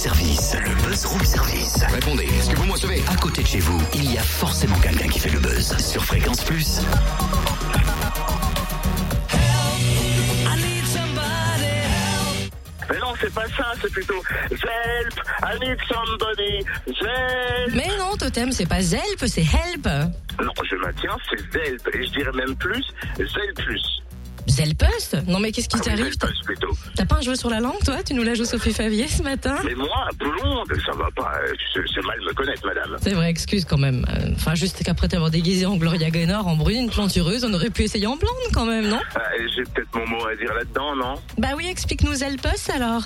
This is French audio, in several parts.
service. Le buzz room service. Répondez, est-ce que vous me recevez? À côté de chez vous, il y a forcément quelqu'un qui fait le buzz. Sur Fréquence Plus. Mais non, c'est pas ça, c'est plutôt Help, I need somebody, Help. Mais non, Totem, c'est pas Zelp, c'est Help. Non, je maintiens, c'est Zelp, et je dirais même plus, Zel plus. Zelpus Non mais qu'est-ce qui Ah t'arrive. T'as pas un jeu sur la langue, toi? Tu nous l'as joué Sophie Favier ce matin? Mais moi, blonde, ça va pas, euh, c'est mal me connaître, madame. C'est vrai, excuse quand même. Euh, Enfin, juste qu'après t'avoir déguisé en Gloria Gaynor, en brune, plantureuse, on aurait pu essayer en blonde quand même, non? Ah, J'ai peut-être mon mot à dire là-dedans, non? Bah oui, explique-nous Zelpus alors.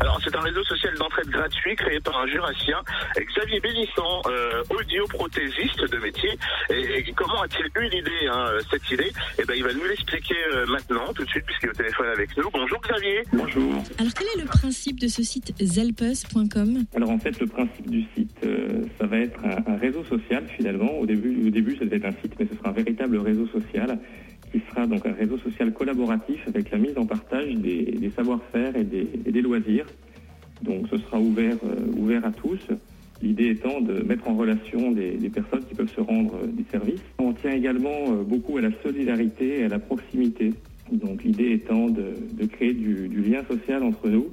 Alors, c'est un réseau social d'entraide gratuit créé par un jurassien, Xavier Bénisson, euh, audioprothésiste de métier. Et, et comment a-t-il eu l'idée, hein, cette idée? Eh ben, il va nous l'expliquer euh, maintenant, tout de suite, puisqu'il est au téléphone avec nous. Bonjour Xavier. Bonjour. Alors quel est le principe de ce site zelpus.com Alors en fait, le principe du site, euh, ça va être un, un réseau social finalement. Au début, au début, ça devait être un site, mais ce sera un véritable réseau social qui sera donc un réseau social collaboratif avec la mise en partage des, des savoir-faire et des, et des loisirs. Donc ce sera ouvert, euh, ouvert à tous. L'idée étant de mettre en relation des, des personnes qui peuvent se rendre euh, des services. On tient également euh, beaucoup à la solidarité et à la proximité. Donc l'idée étant de, de créer du, du lien social entre nous,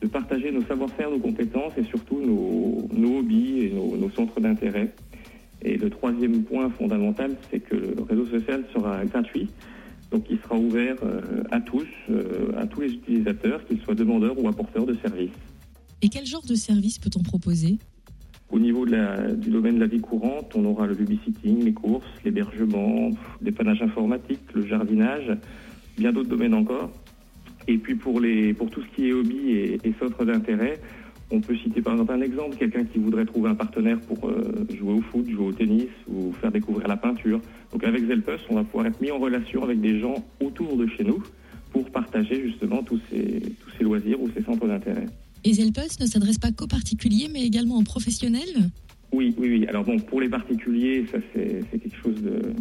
de partager nos savoir-faire, nos compétences et surtout nos, nos hobbies et nos, nos centres d'intérêt. Et le troisième point fondamental, c'est que le réseau social sera gratuit. Donc il sera ouvert euh, à tous, euh, à tous les utilisateurs, qu'ils soient demandeurs ou apporteurs de services. Et quel genre de service peut-on proposer? Au niveau de la- du domaine de la vie courante, on aura le babysitting, les courses, l'hébergement, dépannage informatique, le jardinage, bien d'autres domaines encore. Et puis pour, les, pour tout ce qui est hobby et, et centre d'intérêt, on peut citer par exemple un exemple, quelqu'un qui voudrait trouver un partenaire pour euh, jouer au foot, jouer au tennis ou faire découvrir la peinture. Donc avec Zelpus, on va pouvoir être mis en relation avec des gens autour de chez nous pour partager justement tous ces, tous ces loisirs ou ces centres d'intérêt. Et Zelpus ne s'adresse pas qu'aux particuliers mais également aux professionnels? Oui, oui, oui. Alors bon, pour les particuliers, ça c'est quelque chose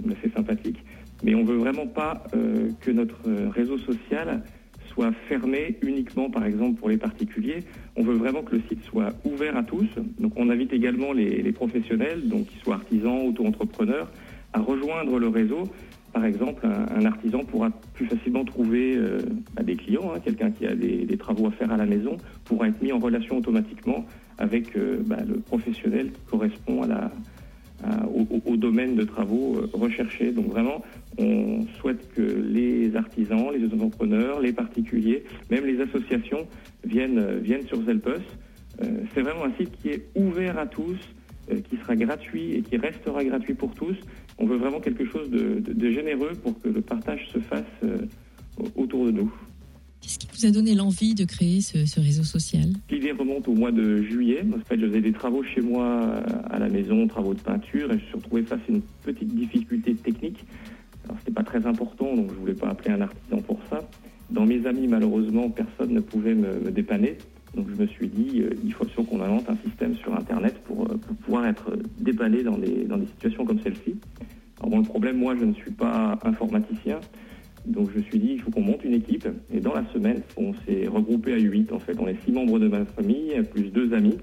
d'assez sympathique. Mais on veut vraiment pas euh, que notre euh, réseau social soit fermé uniquement, par exemple, pour les particuliers. On veut vraiment que le site soit ouvert à tous. Donc on invite également les, professionnels, donc qu'ils soient artisans, auto-entrepreneurs, à rejoindre le réseau. Par exemple, un, artisan pourra plus facilement trouver euh, bah, des clients, hein, quelqu'un qui a des, travaux à faire à la maison, pourra être mis en relation automatiquement avec bah, le professionnel qui correspond à la, au, au- domaine de travaux euh, recherchés. Donc vraiment, on souhaite que les artisans, les entrepreneurs, les particuliers, même les associations viennent, euh, sur Zelpus. Euh, C'est vraiment un site qui est ouvert à tous, euh, qui sera gratuit et qui restera gratuit pour tous. On veut vraiment quelque chose de, généreux pour que le partage se fasse euh, autour de nous. Qu'est-ce qui vous a donné l'envie de créer ce, réseau social L'idée remonte au mois de juillet. En fait, je faisais des travaux chez moi euh, à la maison, travaux de peinture, et je me suis retrouvé face à une petite difficulté technique. Alors, c'était pas très important, donc je voulais pas appeler un artisan pour ça. Dans mes amis, malheureusement, personne ne pouvait me, dépanner. Donc, je me suis dit, euh, il faut absolument qu'on invente un système sur Internet pour, euh, pouvoir être dépanné dans des, dans des situations comme celle-ci. Alors, bon, le problème, moi, je ne suis pas informaticien. Donc je me suis dit, il faut qu'on monte une équipe. Et dans la semaine, on s'est regroupé à 8 en fait. On est six membres de ma famille, plus deux amis.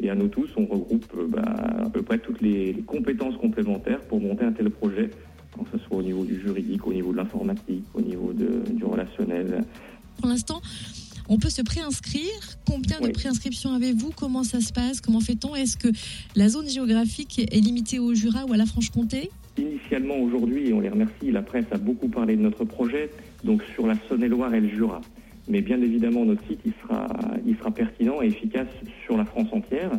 Et à nous tous, on regroupe euh, bah, à peu près toutes les, compétences complémentaires pour monter un tel projet, que ce soit au niveau du juridique, au niveau de l'informatique, au niveau du relationnel. Pour l'instant, on peut se préinscrire. Combien de préinscriptions avez-vous? Comment ça se passe? Comment fait-on? Est-ce que la zone géographique est limitée au Jura ou à la Franche-Comté? Initialement aujourd'hui, on les remercie, la presse a beaucoup parlé de notre projet, donc sur la Saône-et-Loire et le Jura. Mais bien évidemment, notre site il sera, il sera pertinent et efficace sur la France entière.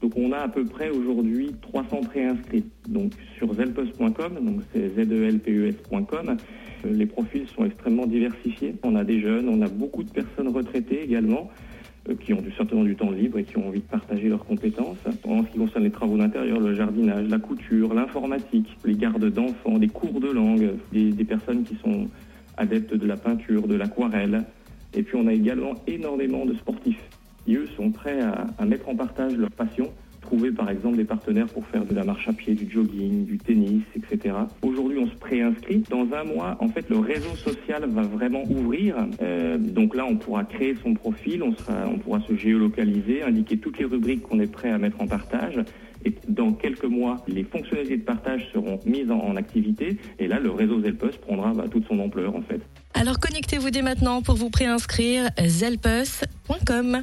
Donc on a à peu près aujourd'hui 300 préinscrits. Donc sur zelpus.com, donc c'est zelpes.com, les profils sont extrêmement diversifiés. On a des jeunes, on a beaucoup de personnes retraitées également euh, qui ont du, certainement du temps libre et qui ont envie de partager leurs compétences. En ce qui concerne les travaux d'intérieur, le jardinage, la couture, l'informatique, les gardes d'enfants, des cours de langue, des, personnes qui sont adeptes de la peinture, de l'aquarelle. Et puis on a également énormément de sportifs prêts à, mettre en partage leur passion, trouver par exemple des partenaires pour faire de la marche à pied, du jogging, du tennis, etc. Aujourd'hui, on se préinscrit. Dans un mois, en fait, le réseau social va vraiment ouvrir. Euh, donc là, on pourra créer son profil, on, sera, on pourra se géolocaliser, indiquer toutes les rubriques qu'on est prêt à mettre en partage. Et dans quelques mois, les fonctionnalités de partage seront mises en, en activité. Et là, le réseau Zelpus prendra bah, toute son ampleur, en fait. Alors connectez-vous dès maintenant pour vous préinscrire zelpus.com.